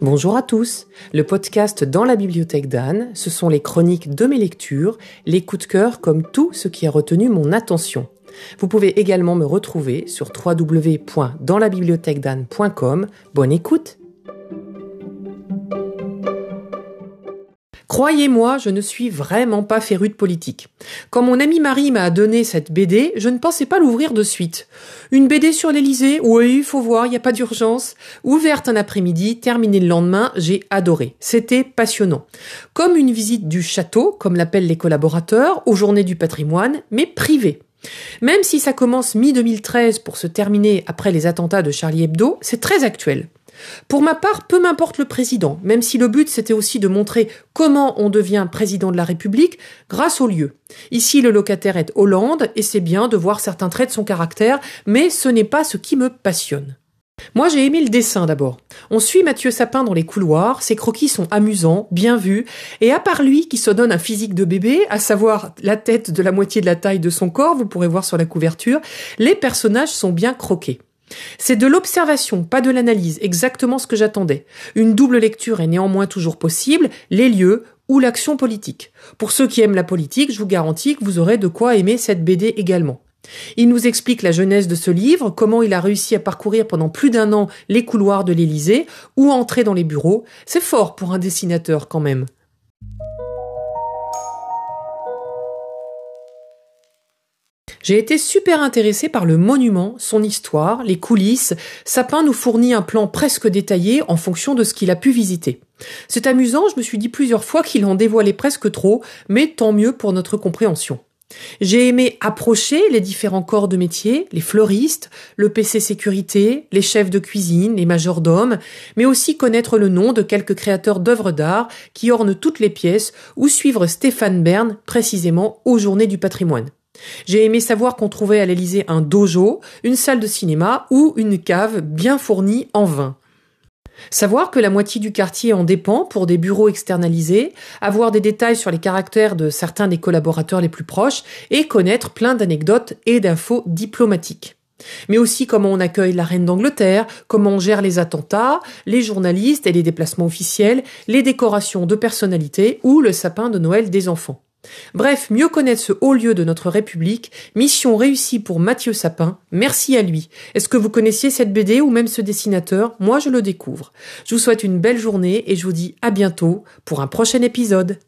Bonjour à tous. Le podcast Dans la bibliothèque d'Anne, ce sont les chroniques de mes lectures, les coups de cœur comme tout ce qui a retenu mon attention. Vous pouvez également me retrouver sur www.danslabibliothèquedanne.com. Bonne écoute. Croyez-moi, je ne suis vraiment pas féru de politique. Quand mon ami Marie m'a donné cette BD, je ne pensais pas l'ouvrir de suite. Une BD sur l'Elysée Oui, faut voir, il n'y a pas d'urgence. Ouverte un après-midi, terminée le lendemain, j'ai adoré. C'était passionnant. Comme une visite du château, comme l'appellent les collaborateurs, aux journées du patrimoine, mais privée. Même si ça commence mi-2013 pour se terminer après les attentats de Charlie Hebdo, c'est très actuel. Pour ma part, peu m'importe le président, même si le but c'était aussi de montrer comment on devient président de la République grâce au lieu. Ici, le locataire est Hollande, et c'est bien de voir certains traits de son caractère, mais ce n'est pas ce qui me passionne. Moi, j'ai aimé le dessin d'abord. On suit Mathieu Sapin dans les couloirs, ses croquis sont amusants, bien vus, et à part lui qui se donne un physique de bébé, à savoir la tête de la moitié de la taille de son corps, vous pourrez voir sur la couverture, les personnages sont bien croqués. C'est de l'observation, pas de l'analyse, exactement ce que j'attendais. Une double lecture est néanmoins toujours possible, les lieux ou l'action politique. Pour ceux qui aiment la politique, je vous garantis que vous aurez de quoi aimer cette BD également. Il nous explique la jeunesse de ce livre, comment il a réussi à parcourir pendant plus d'un an les couloirs de l'Élysée ou entrer dans les bureaux. C'est fort pour un dessinateur quand même. J'ai été super intéressé par le monument, son histoire, les coulisses. Sapin nous fournit un plan presque détaillé en fonction de ce qu'il a pu visiter. C'est amusant, je me suis dit plusieurs fois qu'il en dévoilait presque trop, mais tant mieux pour notre compréhension. J'ai aimé approcher les différents corps de métier, les fleuristes, le PC sécurité, les chefs de cuisine, les majordomes, mais aussi connaître le nom de quelques créateurs d'œuvres d'art qui ornent toutes les pièces ou suivre Stéphane Bern précisément aux journées du patrimoine. J'ai aimé savoir qu'on trouvait à l'Élysée un dojo, une salle de cinéma ou une cave bien fournie en vin. Savoir que la moitié du quartier en dépend pour des bureaux externalisés, avoir des détails sur les caractères de certains des collaborateurs les plus proches et connaître plein d'anecdotes et d'infos diplomatiques. Mais aussi comment on accueille la reine d'Angleterre, comment on gère les attentats, les journalistes et les déplacements officiels, les décorations de personnalités ou le sapin de Noël des enfants. Bref, mieux connaître ce haut lieu de notre République, mission réussie pour Mathieu Sapin, merci à lui. Est-ce que vous connaissiez cette BD ou même ce dessinateur? Moi je le découvre. Je vous souhaite une belle journée et je vous dis à bientôt pour un prochain épisode.